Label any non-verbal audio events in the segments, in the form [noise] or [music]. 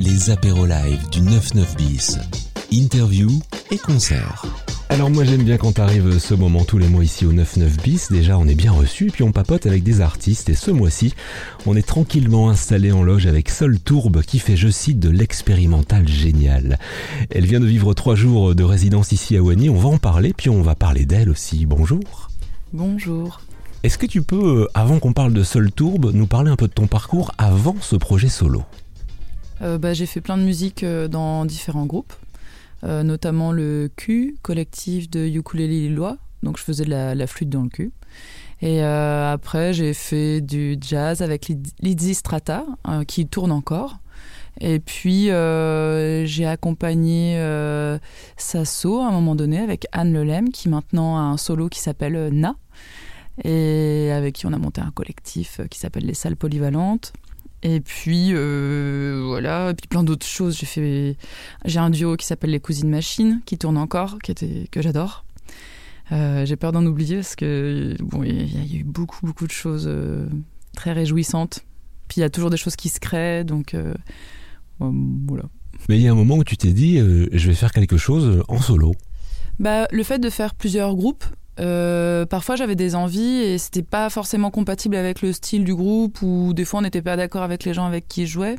les apéros live du 99 bis. Interview et concert. Alors moi j'aime bien quand arrive ce moment tous les mois ici au 99 bis. Déjà on est bien reçu puis on papote avec des artistes et ce mois-ci on est tranquillement installé en loge avec Sol Tourbe qui fait je cite de l'expérimental génial. Elle vient de vivre trois jours de résidence ici à Wany. On va en parler puis on va parler d'elle aussi. Bonjour. Bonjour. Est-ce que tu peux, euh, avant qu'on parle de Sol Tourbe, nous parler un peu de ton parcours avant ce projet solo? Bah, J'ai fait plein de musique euh, dans différents groupes, euh, notamment le Q, collectif de ukulélé lillois. Donc je faisais de la, flûte dans le cul. Et euh, après, j'ai fait du jazz avec Lizzy Strata, euh, qui tourne encore. Et puis, euh, j'ai accompagné euh, Sasso à un moment donné avec Anne Lelem, qui maintenant a un solo qui s'appelle euh, Na, et avec qui on a monté un collectif euh, qui s'appelle Les Salles Polyvalentes. Et puis, euh, voilà, et puis plein d'autres choses. J'ai fait, j'ai un duo qui s'appelle Les Cousines Machines, qui tourne encore, qui était, que j'adore. Euh, j'ai peur d'en oublier parce que bon, il y, a- il y a eu beaucoup, beaucoup de choses euh, très réjouissantes. Puis il y a toujours des choses qui se créent, donc voilà. Mais il y a un moment où tu t'es dit euh, je vais faire quelque chose en solo. Bah, le fait de faire plusieurs groupes, euh, parfois j'avais des envies et c'était pas forcément compatible avec le style du groupe ou des fois on n'était pas d'accord avec les gens avec qui je jouais.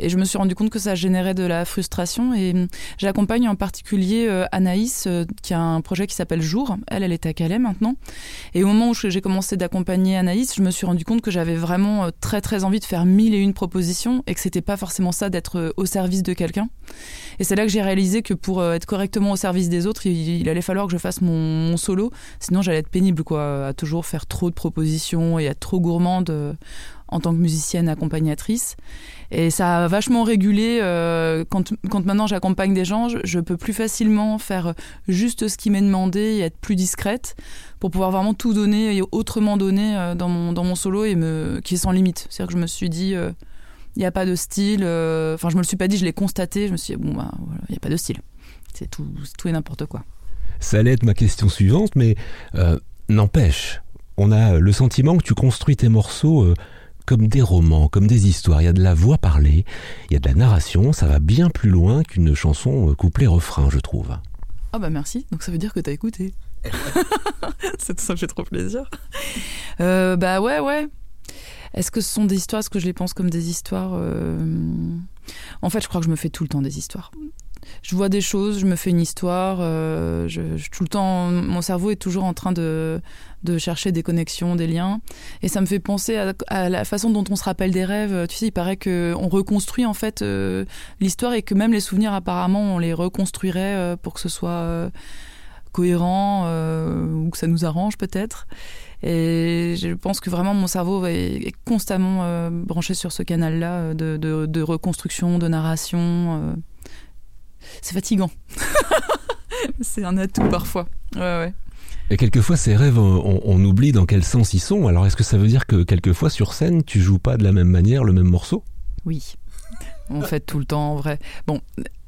Et je me suis rendu compte que ça générait de la frustration. Et hum, j'accompagne en particulier euh, Anaïs, euh, qui a un projet qui s'appelle Jour. Elle, elle est à Calais maintenant. Et au moment où j'ai commencé d'accompagner Anaïs, je me suis rendu compte que j'avais vraiment euh, très très envie de faire mille et une propositions et que c'était pas forcément ça d'être au service de quelqu'un. Et c'est là que j'ai réalisé que pour être correctement au service des autres, il, allait falloir que je fasse mon, mon solo. Sinon, j'allais être pénible, quoi, à toujours faire trop de propositions et à être trop gourmande en tant que musicienne accompagnatrice. Et ça a vachement régulé. euh, quand, quand maintenant j'accompagne des gens, je, peux plus facilement faire juste ce qui m'est demandé et être plus discrète pour pouvoir vraiment tout donner et autrement donner euh, dans, mon, dans mon solo et me, qui est sans limite. C'est-à-dire que je me suis dit, euh, il n'y a pas de style. Enfin, je me le suis pas dit, je l'ai constaté. Je me suis dit, bon, bah, voilà, il n'y a pas de style. C'est tout, tout et n'importe quoi. Ça allait être ma question suivante, mais n'empêche, on a le sentiment que tu construis tes morceaux comme des romans, comme des histoires. Il y a de la voix parlée, il y a de la narration, ça va bien plus loin qu'une chanson euh, couplet-refrain, je trouve. Ah bah merci, donc ça veut dire que t'as écouté. [laughs] C'est- ça me fait trop plaisir. Euh, bah ouais, ouais. Est-ce que ce sont des histoires Est-ce que je les pense comme des histoires Euh, En fait, je crois que je me fais tout le temps des histoires. Je vois des choses, je me fais une histoire. euh, tout le temps, mon cerveau est toujours en train de, de chercher des connexions, des liens. Et ça me fait penser à, la façon dont on se rappelle des rêves. Tu sais, il paraît qu'on reconstruit en fait euh, l'histoire et que même les souvenirs, apparemment, on les reconstruirait euh, pour que ce soit cohérent ou que ça nous arrange peut-être. Et je pense que vraiment mon cerveau est, constamment branché sur ce canal-là de- de reconstruction, de narration. C'est fatigant. [laughs] C'est un atout parfois. Ouais, ouais. Et quelquefois, ces rêves, on, on oublie dans quel sens ils sont. Alors, est-ce que ça veut dire que quelquefois, sur scène, tu joues pas de la même manière le même morceau? Oui. On fait tout le temps en vrai. Bon,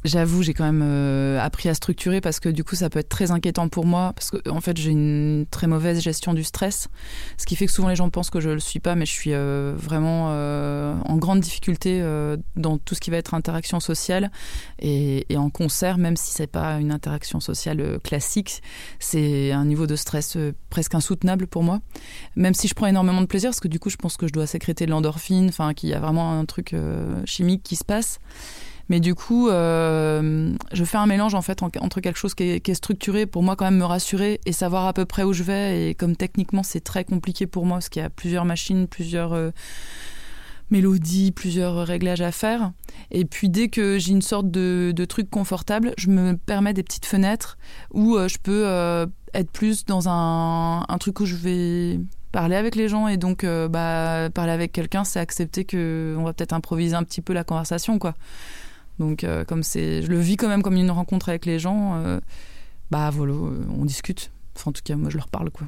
j'avoue, j'ai quand même euh, appris à structurer parce que du coup, ça peut être très inquiétant pour moi parce que en fait, j'ai une très mauvaise gestion du stress, ce qui fait que souvent les gens pensent que je le suis pas, mais je suis euh, vraiment euh, en grande difficulté dans tout ce qui va être interaction sociale et, et en concert, même si c'est pas une interaction sociale classique, c'est un niveau de stress presque insoutenable pour moi. Même si je prends énormément de plaisir, parce que du coup, je pense que je dois sécréter de l'endorphine, enfin, qu'il y a vraiment un truc chimique qui se passe. Mais du coup, euh, je fais un mélange en fait en- entre quelque chose qui est, structuré pour moi quand même me rassurer et savoir à peu près où je vais. Et comme techniquement c'est très compliqué pour moi parce qu'il y a plusieurs machines, plusieurs euh, mélodies, plusieurs réglages à faire. Et puis dès que j'ai une sorte de, truc confortable, je me permets des petites fenêtres où euh, je peux être plus dans un, truc où je vais parler avec les gens et donc bah, parler avec quelqu'un c'est accepter que on va peut-être improviser un petit peu la conversation quoi donc euh, comme c'est je le vis quand même comme une rencontre avec les gens euh, bah voilà euh, on discute enfin en tout cas moi je leur parle quoi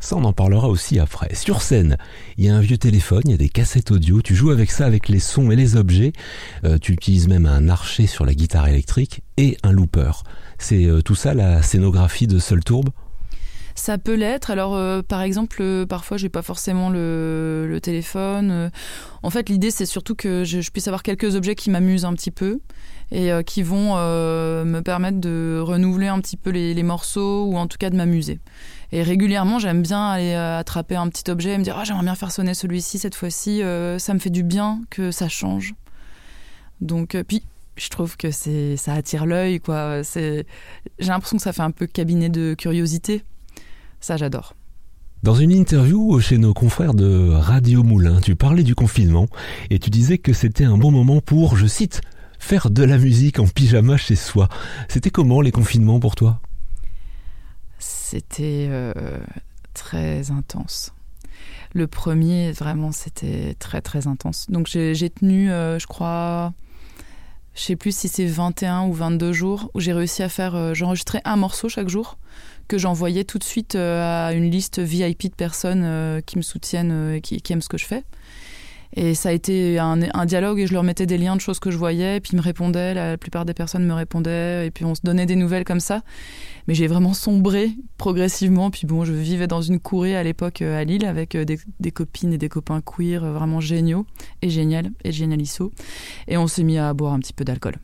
Ça, on en parlera aussi après. Sur scène, il y a un vieux téléphone, il y a des cassettes audio. Tu joues avec ça, avec les sons et les objets. Tu utilises même un archet sur la guitare électrique et un looper. C'est tout ça la scénographie de Seul Tourbe Ça peut l'être. Alors, euh, par exemple, euh, parfois, j'ai pas forcément le, téléphone. Euh. En fait, l'idée, c'est surtout que je, puisse avoir quelques objets qui m'amusent un petit peu et euh, qui vont me permettre de renouveler un petit peu les, morceaux ou en tout cas de m'amuser. Et régulièrement, j'aime bien aller attraper un petit objet et me dire ah j'aimerais bien faire sonner celui-ci cette fois-ci. ça me fait du bien que ça change. Donc puis je trouve que ça attire l'œil j'ai l'impression que ça fait un peu cabinet de curiosité. Ça j'adore. Dans une interview chez nos confrères de Radio Moulin, tu parlais du confinement et tu disais que c'était un bon moment pour, je cite, faire de la musique en pyjama chez soi. C'était comment les confinements pour toi? C'était euh, très intense. Le premier, vraiment, c'était très très intense. Donc j'ai tenu, euh, je crois, je sais plus si c'est 21 ou 22 jours, où j'ai réussi à faire, euh, j'enregistrais un morceau chaque jour, que j'envoyais tout de suite euh, à une liste VIP de personnes euh, qui me soutiennent euh, et qui, aiment ce que je fais. Et ça a été un, dialogue et je leur mettais des liens de choses que je voyais, puis ils me répondaient, la plupart des personnes me répondaient, et puis on se donnait des nouvelles comme ça. Mais j'ai vraiment sombré progressivement, puis bon, je vivais dans une courée à l'époque à Lille avec des, copines et des copains queer vraiment géniaux et génial et génialissaux. Et on s'est mis à boire un petit peu d'alcool.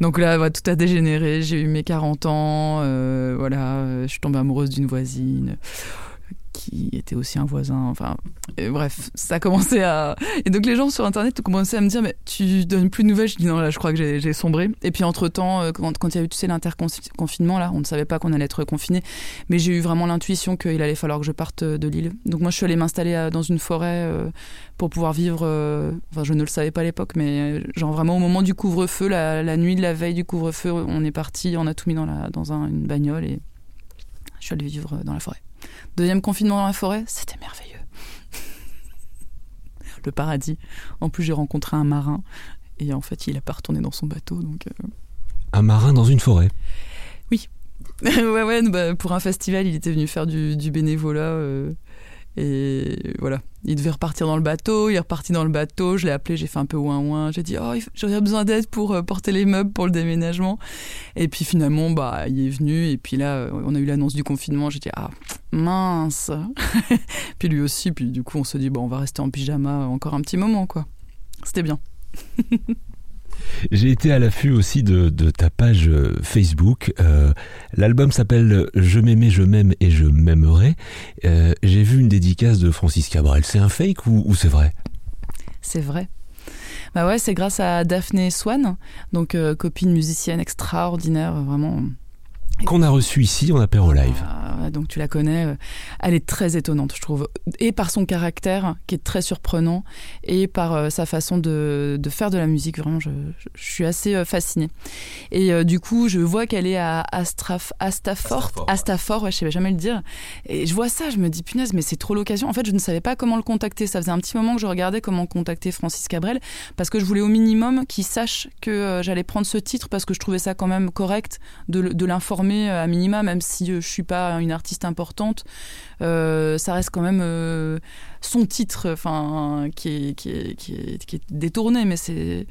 Donc là, voilà, tout a dégénéré. J'ai eu mes 40 ans. euh, voilà, euh, je suis tombée amoureuse d'une voisine qui était aussi un voisin. Enfin, bref, ça a commencé à. Et donc les gens sur Internet ont commencé à me dire Mais tu donnes plus de nouvelles? Je dis Non, là, je crois que j'ai sombré. Et puis entre-temps, euh, quand, il y a eu, tu sais, l'interconfinement, là, on ne savait pas qu'on allait être confiné. Mais j'ai eu vraiment l'intuition qu'il allait falloir que je parte euh, de l'île. Donc moi, je suis allée m'installer euh, dans une forêt pour pouvoir vivre. Enfin, je ne le savais pas à l'époque, mais genre vraiment au moment du couvre-feu, la, nuit de la veille du couvre-feu, on est parti, on a tout mis dans, une bagnole et je suis allée vivre dans la forêt. Deuxième confinement dans la forêt, c'était merveilleux. [laughs] Le paradis. En plus, j'ai rencontré un marin et en fait, il a pas retourné dans son bateau, donc. euh, Un marin dans une forêt. [laughs] ouais, ouais, bah, pour un festival, il était venu faire du, du bénévolat. euh, et voilà, il devait repartir dans le bateau, il est reparti dans le bateau, je l'ai appelé, j'ai fait un peu ouin ouin, j'ai dit oh j'aurais besoin d'aide pour euh, porter les meubles pour le déménagement. Et puis finalement bah il est venu et puis là euh, on a eu l'annonce du confinement, j'ai dit ah mince. [laughs] puis lui aussi, puis du coup on se dit bon on va rester en pyjama encore un petit moment quoi. C'était bien. [laughs] J'ai été à l'affût aussi de, ta page euh, Facebook. Euh, L'album s'appelle Je m'aimais, je m'aime et je m'aimerai. Euh, J'ai vu une dédicace de Francis Cabrel. C'est un fake ou, c'est vrai? C'est vrai. Bah ouais, c'est grâce à Daphné Swan, donc copine musicienne extraordinaire, vraiment. Qu'on a reçu ici en apéro live. Ah, donc tu la connais. euh, Elle est très étonnante, je trouve, et par son caractère qui est très surprenant, et par euh, sa façon de, de faire de la musique. Vraiment, je, je- je suis assez euh, fascinée. Et euh, du coup, je vois qu'elle est à Astraf, Astafort, Astafort, ouais. Astafort, ouais, je sais jamais le dire. Et je vois ça, je me dis punaise, mais c'est trop l'occasion. En fait, je ne savais pas comment le contacter. Ça faisait un petit moment que je regardais comment contacter Francis Cabrel parce que je voulais au minimum qu'il sache que euh, j'allais prendre ce titre parce que je trouvais ça quand même correct de l'informer euh, à minima, même si euh, je suis pas une artiste importante. Euh, ça reste quand même son titre, qui est, qui est détourné, mais c'est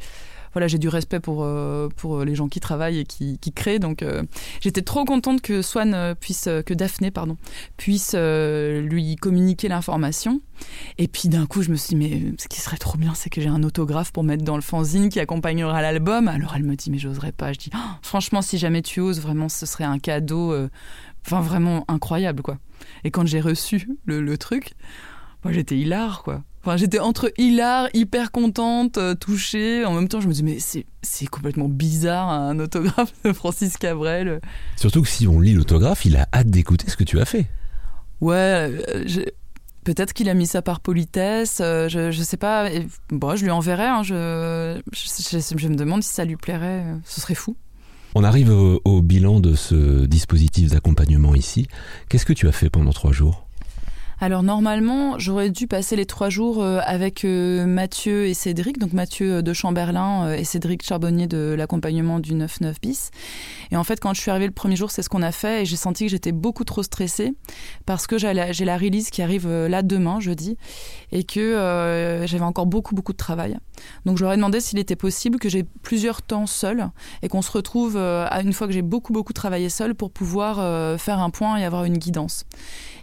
voilà, j'ai du respect pour, euh, pour les gens qui travaillent et qui, créent. Donc, euh, j'étais trop contente que Swan euh, puisse, euh, que Daphné, pardon, puisse euh, lui communiquer l'information. Et puis d'un coup, je me suis dit, mais euh, ce qui serait trop bien, c'est que j'ai un autographe pour mettre dans le fanzine qui accompagnera l'album. Alors elle me dit, mais j'oserais pas. Je dis, Oh, franchement, si jamais tu oses, vraiment, ce serait un cadeau, euh, vraiment incroyable, quoi. Et quand j'ai reçu le, le truc, moi j'étais hilar, quoi. Enfin, j'étais entre hilar, hyper contente, euh, touchée. En même temps, je me dis, mais c'est, complètement bizarre, un autographe de Francis Cabrel. Surtout que si on lit l'autographe, il a hâte d'écouter ce que tu as fait. Ouais, euh, peut-être qu'il a mis ça par politesse, euh, je, je sais pas. Bon, je lui enverrai, hein, je, je, je- je me demande si ça lui plairait, ce serait fou. On arrive au, au bilan de ce dispositif d'accompagnement ici. Qu'est-ce que tu as fait pendant trois jours? Alors normalement, j'aurais dû passer les trois jours euh, avec euh, Mathieu et Cédric, donc Mathieu de Chamberlain euh, et Cédric Charbonnier de l'accompagnement du 9-9 bis. Et en fait, quand je suis arrivée le premier jour, c'est ce qu'on a fait et j'ai senti que j'étais beaucoup trop stressée parce que j'ai la release qui arrive là demain, jeudi, et que j'avais encore beaucoup, beaucoup de travail. Donc je leur ai demandé s'il était possible que j'ai plusieurs temps seul et qu'on se retrouve à une fois que j'ai beaucoup, beaucoup travaillé seul pour pouvoir faire un point et avoir une guidance.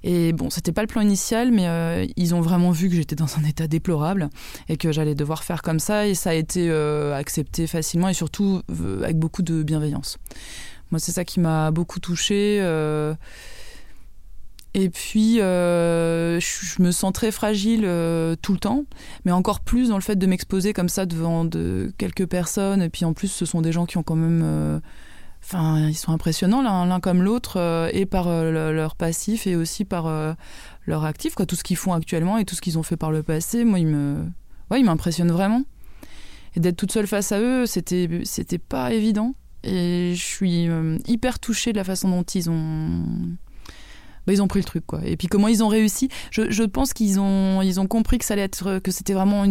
Et bon, c'était pas le plan initial, mais euh, ils ont vraiment vu que j'étais dans un état déplorable et que j'allais devoir faire comme ça. Et ça a été euh, accepté facilement et surtout euh, avec beaucoup de bienveillance. Moi, c'est ça qui m'a beaucoup touchée. Et puis, je me sens très fragile tout le temps, mais encore plus dans le fait de m'exposer comme ça devant de quelques personnes. Et puis en plus, ce sont des gens qui ont quand même Ils sont impressionnants l'un comme l'autre, euh, et par euh, leur passif et aussi par euh, leur actif, quoi. Tout ce qu'ils font actuellement et tout ce qu'ils ont fait par le passé, moi, ils me, ouais, ils m'impressionnent vraiment. Et d'être toute seule face à eux, c'était, c'était pas évident. Et je suis hyper touchée de la façon dont ils ont, bah, ils ont pris le truc, quoi. Et puis comment ils ont réussi. Je, pense qu'ils ont, ils ont compris que ça allait être, que c'était vraiment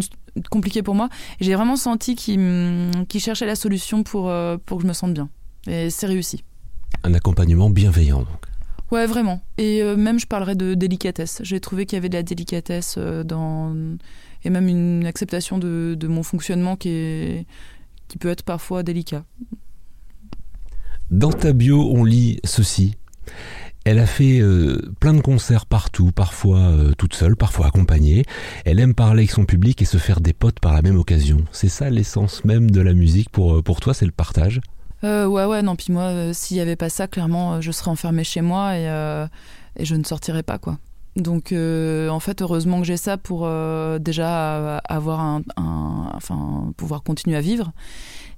compliqué pour moi. J'ai vraiment senti qu'ils, qu'ils cherchaient la solution pour, pour que je me sente bien. Et c'est réussi. Un accompagnement bienveillant, donc. Ouais, vraiment. Et euh, même, je parlerais de délicatesse. J'ai trouvé qu'il y avait de la délicatesse euh, dans. et même une acceptation de, de, mon fonctionnement qui, est... qui peut être parfois délicat. Dans ta bio, on lit ceci. Elle a fait euh, plein de concerts partout, parfois toute seule, parfois accompagnée. Elle aime parler avec son public et se faire des potes par la même occasion. C'est ça l'essence même de la musique pour, pour toi, c'est le partage? Euh, ouais, ouais, non, puis moi, euh, s'il n'y avait pas ça, clairement, euh, je serais enfermée chez moi et, et je ne sortirais pas, quoi. Donc, en fait, heureusement que j'ai ça pour déjà avoir un, Enfin, pouvoir continuer à vivre.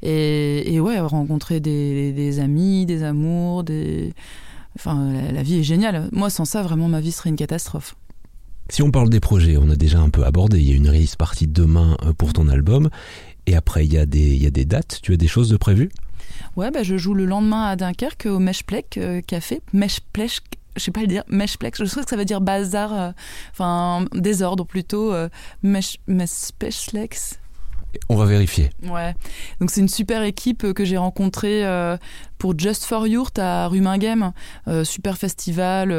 Et, et ouais, rencontrer des, amis, des amours, des. Enfin, la, vie est géniale. Moi, sans ça, vraiment, ma vie serait une catastrophe. Si on parle des projets, on a déjà un peu abordé. Il y a une release partie demain pour ton album. Et après, il y, a des, il y a des dates. Tu as des choses de prévues? Ouais, bah, je joue le lendemain à Dunkerque au Meshplek euh, Café. Meshplek, je sais pas le dire, Meshplek, je sais que ça veut dire bazar, euh, enfin désordre plutôt. Euh, Mesh, On va vérifier. Ouais. Donc c'est une super équipe que j'ai rencontrée pour Just for Yurt à Ruminghem. super festival.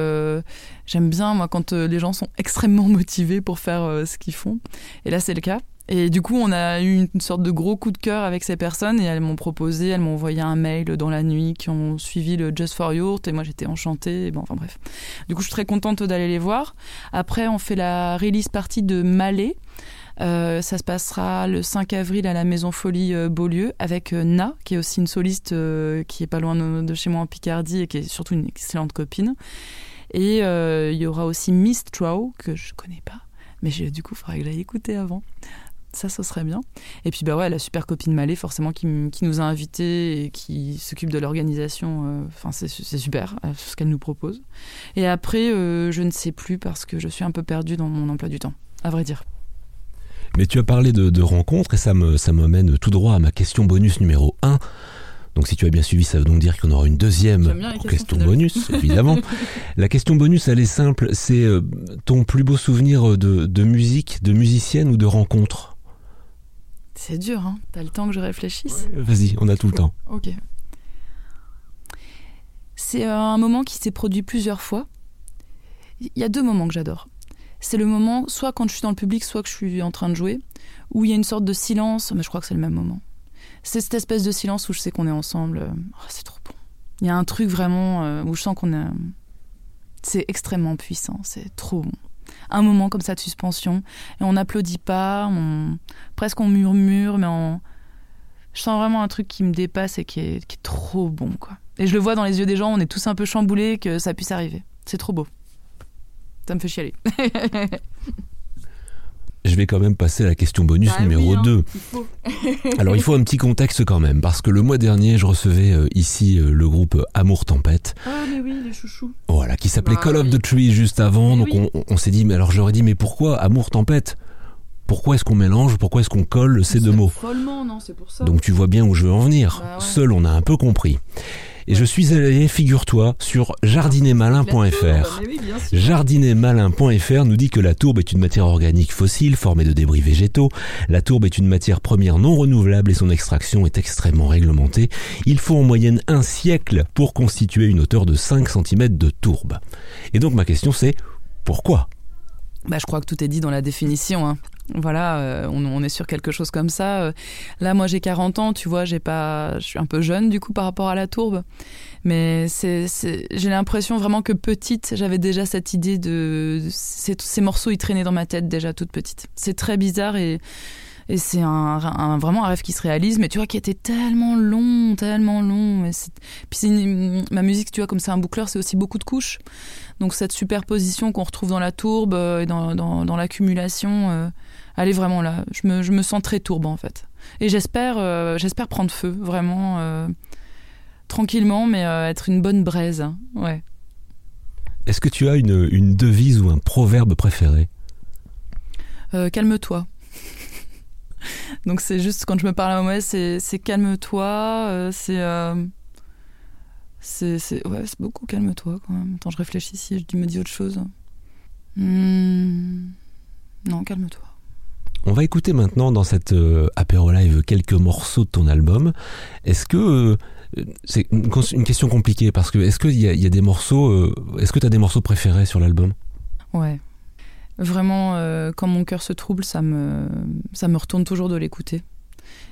J'aime bien moi quand les gens sont [laughs] extrêmement motivés pour faire ce qu'ils font. Et là c'est le cas. Et du coup, on a eu une sorte de gros coup de cœur avec ces personnes et elles m'ont proposé, elles m'ont envoyé un mail dans la nuit qui ont suivi le Just for Yurt et moi j'étais enchantée. bon, enfin bref. Du coup, je suis très contente d'aller les voir. Après, on fait la release partie de Malais. Euh, ça se passera le 5 avril à la Maison Folie euh, Beaulieu avec euh, Na, qui est aussi une soliste qui est pas loin de, chez moi en Picardie et qui est surtout une excellente copine. Et il y aura aussi Miss Trow, que je connais pas, mais du coup, il faudrait que j'aille écouter avant ça, ça serait bien. Et puis, bah ouais, la super copine Malé, forcément, qui, nous a invités et qui s'occupe de l'organisation. Euh, enfin, c'est super, euh, ce qu'elle nous propose. Et après, euh, je ne sais plus parce que je suis un peu perdue dans mon emploi du temps, à vrai dire. Mais tu as parlé de, rencontres et ça me ça m'amène tout droit à ma question bonus numéro 1. Donc si tu as bien suivi, ça veut donc dire qu'on aura une deuxième question bonus, évidemment. [laughs] la question bonus, elle est simple, c'est ton plus beau souvenir de, de musique, de musicienne ou de rencontre? C'est dur, hein T'as le temps que je réfléchisse Vas-y, on a tout le temps. Ok. C'est euh, un moment qui s'est produit plusieurs fois. Il y a deux moments que j'adore. C'est le moment, soit quand je suis dans le public, soit que je suis en train de jouer, où il y a une sorte de silence, mais je crois que c'est le même moment. C'est cette espèce de silence où je sais qu'on est ensemble. Oh, c'est trop bon. Il y a un truc vraiment euh, où je sens qu'on est. C'est extrêmement puissant, c'est trop bon un moment comme ça de suspension. Et on n'applaudit pas, on, presque on murmure, mais on, je sens vraiment un truc qui me dépasse et qui est, qui est trop bon. quoi. Et je le vois dans les yeux des gens, on est tous un peu chamboulés que ça puisse arriver. C'est trop beau. Ça me fait chialer. [laughs] je vais quand même passer à la question bonus bah numéro 2. Hein, [laughs] Alors il faut un petit contexte quand même, parce que le mois dernier, je recevais euh, ici euh, le groupe Amour Tempête. Ah mais oui, les chouchous. Voilà, qui s'appelait bah Call of the Tree juste avant. donc on, s'est dit, mais alors j'aurais dit, mais pourquoi Amour Tempête? Pourquoi est-ce qu'on mélange, pourquoi est-ce qu'on colle ces deux mots? non, c'est pour ça. Donc tu vois bien où je veux en venir. Bah Seul, on a un peu compris. Et je suis allé, figure-toi, sur jardinermalin.fr. Jardinermalin.fr nous dit que la tourbe est une matière organique fossile formée de débris végétaux. La tourbe est une matière première non renouvelable et son extraction est extrêmement réglementée. Il faut en moyenne un siècle pour constituer une hauteur de 5 cm de tourbe. Et donc ma question c'est pourquoi? Bah, je crois que tout est dit dans la définition. Hein. Voilà, euh, on, est sur quelque chose comme ça. Euh, là, moi, j'ai 40 ans, tu vois, j'ai pas, je suis un peu jeune du coup par rapport à la tourbe, mais c'est, j'ai l'impression vraiment que petite, j'avais déjà cette idée de ces, ces morceaux, ils traînaient dans ma tête déjà toute petite. C'est très bizarre et et c'est un, vraiment un rêve qui se réalise, mais tu vois, qui était tellement long, tellement long. Et Puis ma musique, tu vois, comme c'est un boucleur, c'est aussi beaucoup de couches. Donc cette superposition qu'on retrouve dans la tourbe euh, et dans, dans, l'accumulation, euh, elle est vraiment là. Je me, je me, sens très tourbe en fait. Et j'espère euh, j'espère prendre feu, vraiment tranquillement, mais être une bonne braise. Ouais. Est-ce que tu as une, une devise ou un proverbe préféré? Calme-toi. Donc c'est juste quand je me parle à moi, c'est calme-toi, euh, euh, c'est c'est ouais, c'est beaucoup calme-toi quand même. Attends, je réfléchis si je me dis autre chose. Hmm. Non, calme-toi. On va écouter maintenant dans cette euh, apéro live quelques morceaux de ton album. Est-ce que c'est une, question compliquée parce que est-ce qu'il y, y, a des morceaux, est-ce que tu as des morceaux préférés sur l'album? Ouais, Vraiment, euh, quand mon cœur se trouble, ça me, ça me retourne toujours de l'écouter.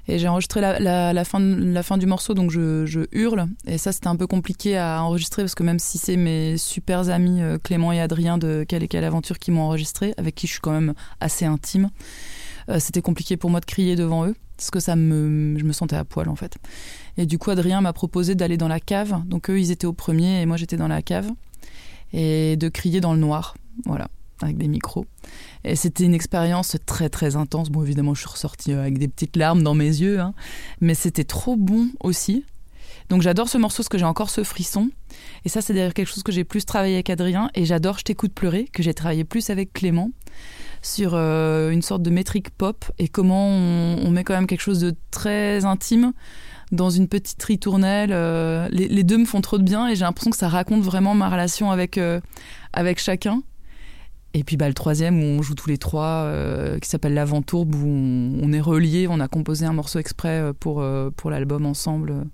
Et j'ai enregistré la, la, fin, la fin du morceau, donc je, je hurle. Et ça, c'était un peu compliqué à enregistrer parce que même si c'est mes super amis euh, Clément et Adrien de Quelle et Quelle Aventure qui m'ont enregistré, avec qui je suis quand même assez intime, euh, c'était compliqué pour moi de crier devant eux parce que ça me, je me sentais à poil en fait. Et du coup, Adrien m'a proposé d'aller dans la cave. Donc eux, ils étaient au premier et moi, j'étais dans la cave. Et de crier dans le noir. Voilà avec des micros. Et c'était une expérience très très intense. Bon, évidemment, je suis ressortie euh, avec des petites larmes dans mes yeux, hein. mais c'était trop bon aussi. Donc j'adore ce morceau parce que j'ai encore ce frisson. Et ça, c'est d'ailleurs quelque chose que j'ai plus travaillé avec Adrien. Et j'adore Je t'écoute pleurer, que j'ai travaillé plus avec Clément, sur euh, une sorte de métrique pop et comment on, met quand même quelque chose de très intime dans une petite ritournelle. Euh, les, deux me font trop de bien et j'ai l'impression que ça raconte vraiment ma relation avec, avec chacun. Et puis bah, le troisième où on joue tous les trois, euh, qui s'appelle L'Aventourbe, où on, est reliés, on a composé un morceau exprès euh, pour, euh, pour l'album ensemble.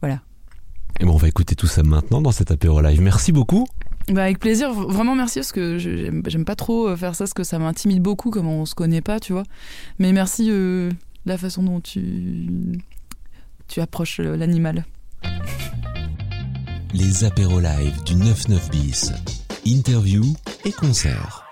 voilà. Et bon, on va écouter tout ça maintenant dans cet apéro live. Merci beaucoup. Bah avec plaisir, vraiment merci parce que j'aime pas trop faire ça parce que ça m'intimide beaucoup comme on se connaît pas, tu vois. Mais merci la façon dont tu, tu approches l'animal. Les apéros live du 99 bis interview et concert.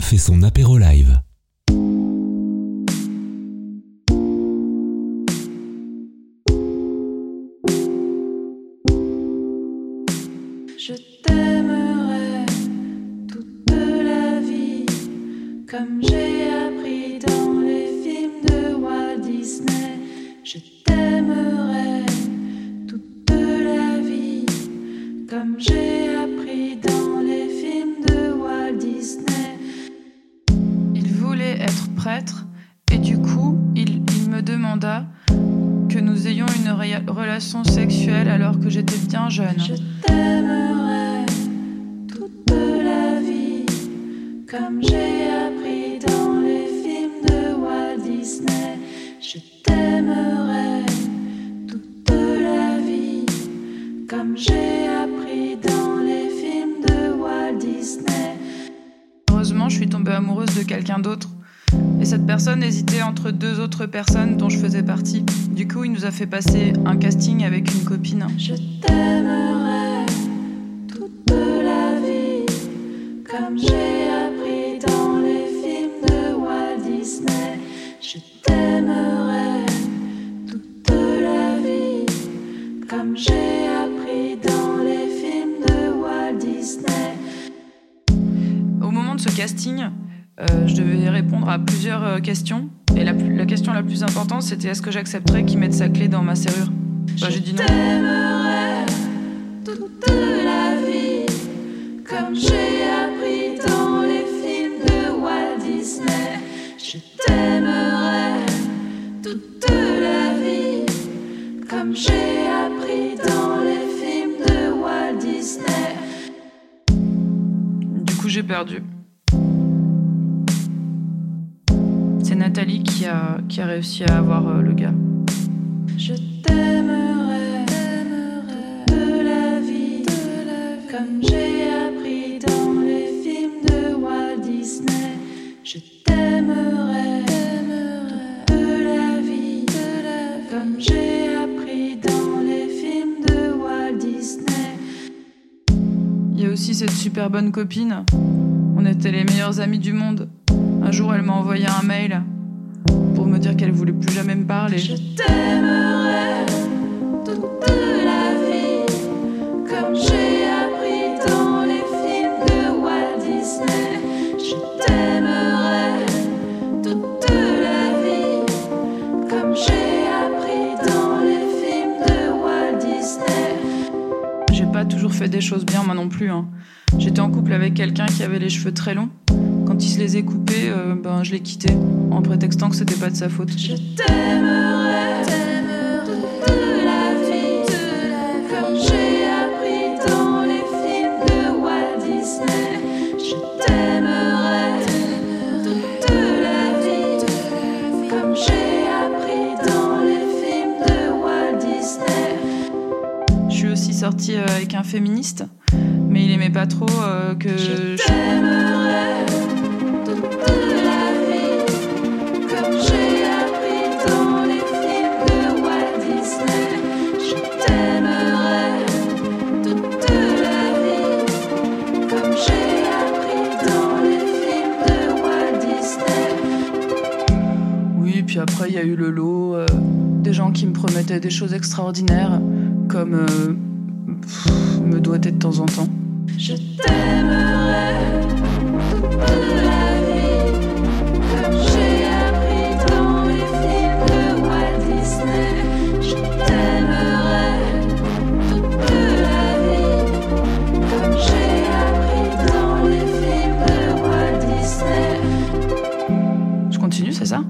Fait son apéro live. Je t'aimerai toute la vie, comme j'ai appris dans les films de Walt Disney. Je t'aimerai jeune. Je t'aimerai toute la vie, comme j'ai appris dans les films de Walt Disney. Je t'aimerai toute la vie, comme j'ai appris dans les films de Walt Disney. Heureusement, je suis tombée amoureuse de quelqu'un d'autre Et cette personne hésitait entre deux autres personnes dont je faisais partie. Du coup, il nous a fait passer un casting avec une copine. Je c'était est-ce que j'accepterais qu'il mette sa clé dans ma serrure bah, J'ai dit non. toute la vie, comme j'ai appris dans les films de Walt Disney. Je t'aimerai toute la vie, comme j'ai appris dans les films de Walt Disney. Du coup, j'ai perdu. Nathalie qui a, qui a réussi à avoir euh, le gars. Je t'aimerai toute la vie, comme j'ai appris dans les films de Walt Disney. Je t'aimerai toute la vie, comme j'ai appris dans les films de Walt Disney. Il y a aussi cette super bonne copine. On était les meilleurs amis du monde. Un jour, elle m'a envoyé un mail pour me dire qu'elle voulait plus jamais me parler. Je t'aimerai toute la vie, comme j'ai appris dans les films de Walt Disney. Je t'aimerai toute la vie, comme j'ai appris dans les films de Walt Disney. J'ai pas toujours fait des choses bien, moi non plus. hein. J'étais en couple avec quelqu'un qui avait les cheveux très longs. Quand il se les est coupés, euh, ben, je l'ai quitté en prétextant que c'était pas de sa faute. Je t'aimerai toute la vie, comme j'ai appris dans les films de Walt Disney. Je t'aimerai toute la vie, comme j'ai appris dans les films de Walt Disney. Je suis aussi sortie euh, avec un féministe, mais il aimait pas trop euh, que Je je- après, il y a eu le lot. euh, des gens qui me promettaient des choses extraordinaires, comme euh, pff, me doigter de temps en temps. Je t'aimerai toute la vie, comme j'ai appris dans les films de Walt Disney. Je t'aimerai toute la vie, comme j'ai appris dans les films de Walt Disney. Je continue, c'est ça?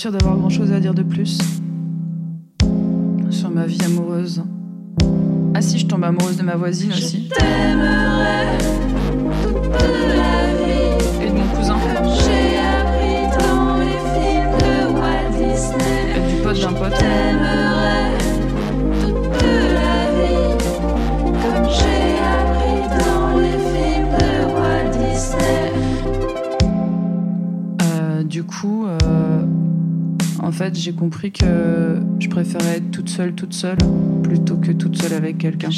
Sûre d'avoir grand chose à dire de plus sur ma vie amoureuse. Ah si, je tombe amoureuse de ma voisine Je aussi. J'ai compris que je préférais être toute seule, toute seule, plutôt que toute seule avec quelqu'un.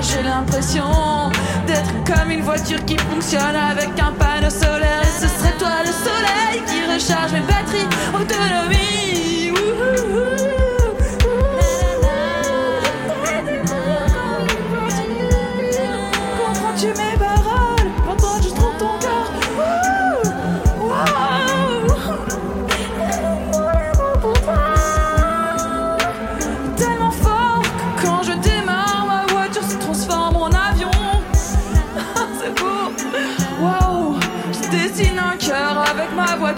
j'ai l'impression d'être comme une voiture qui fonctionne avec un panneau solaire. Et ce serait toi le soleil qui recharge mes batteries, autonomie.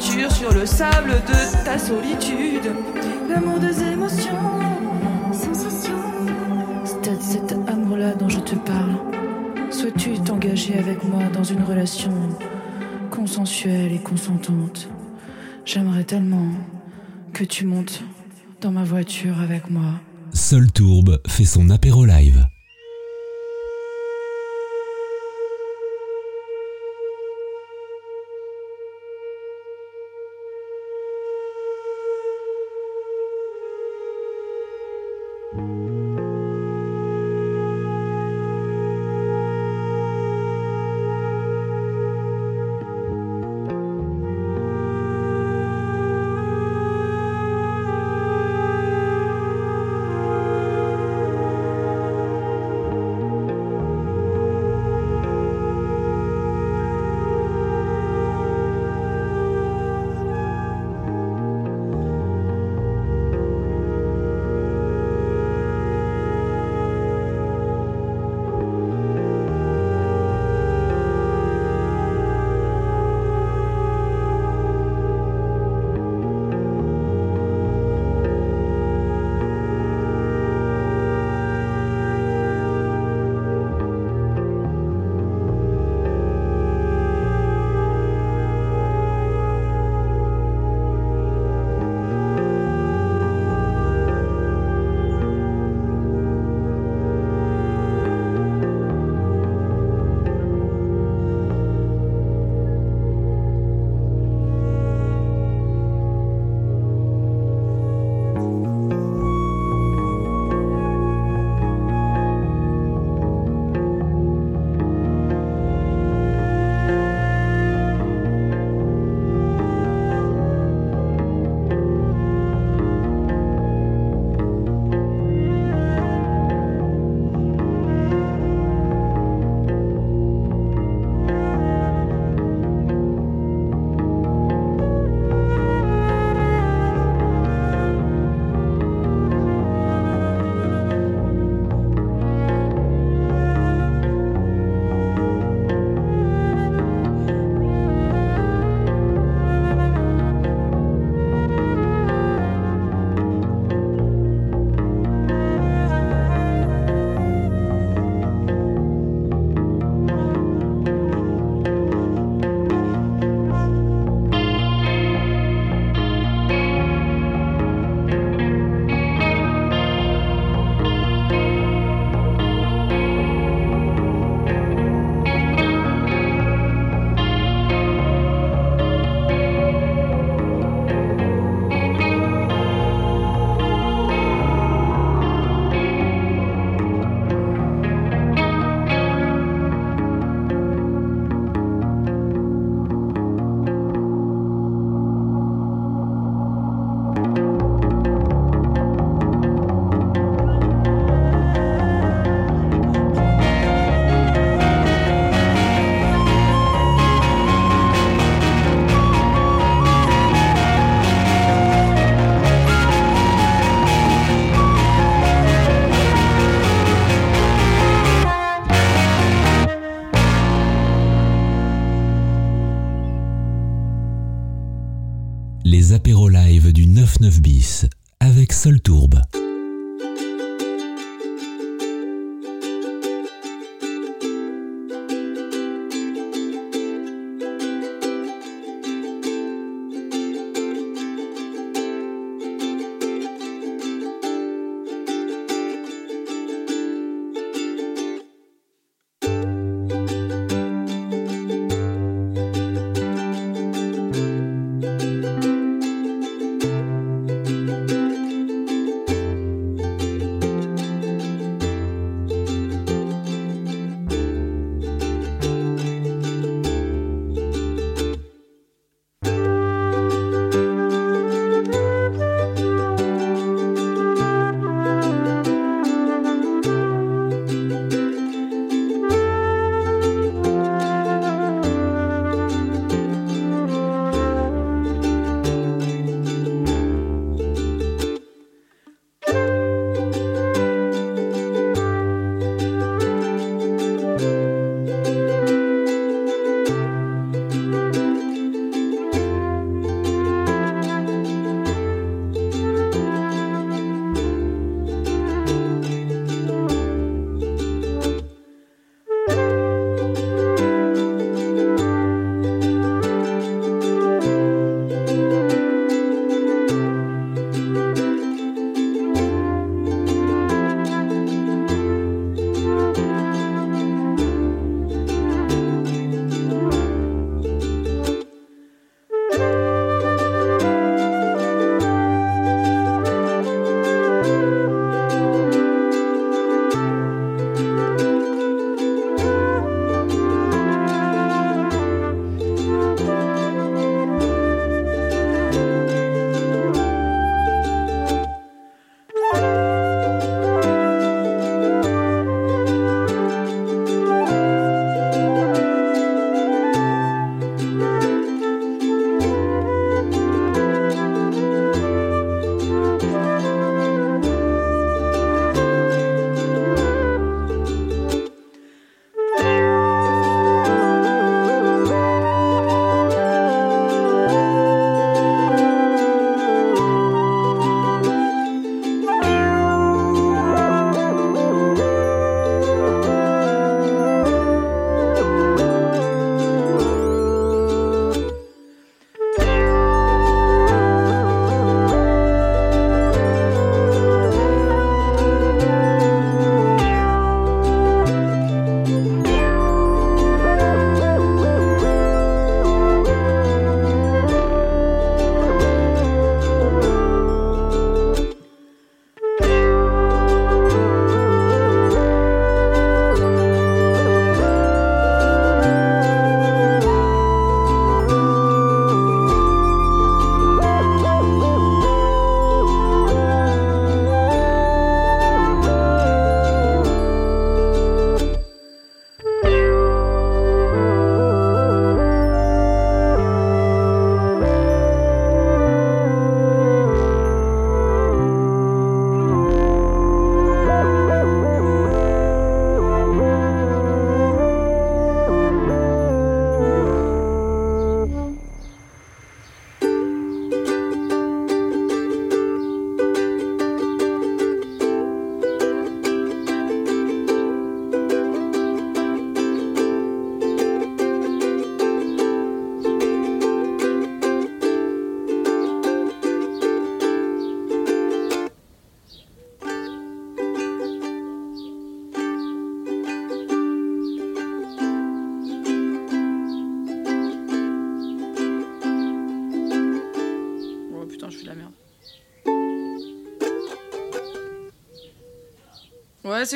sur le sable de ta solitude. L'amour des émotions, sensations. C'est cet amour-là dont je te parle. Souhaites-tu t'engager avec moi dans une relation consensuelle et consentante? J'aimerais tellement que tu montes dans ma voiture avec moi. Seul Tourbe fait son apéro live.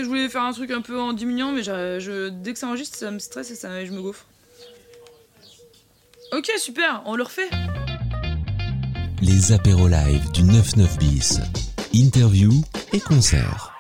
Je voulais faire un truc un peu en diminuant, mais dès que ça enregistre, ça me stresse et je me gaufre. Ok, super, on le refait. Les apéros live du 99 bis. Interview et concert.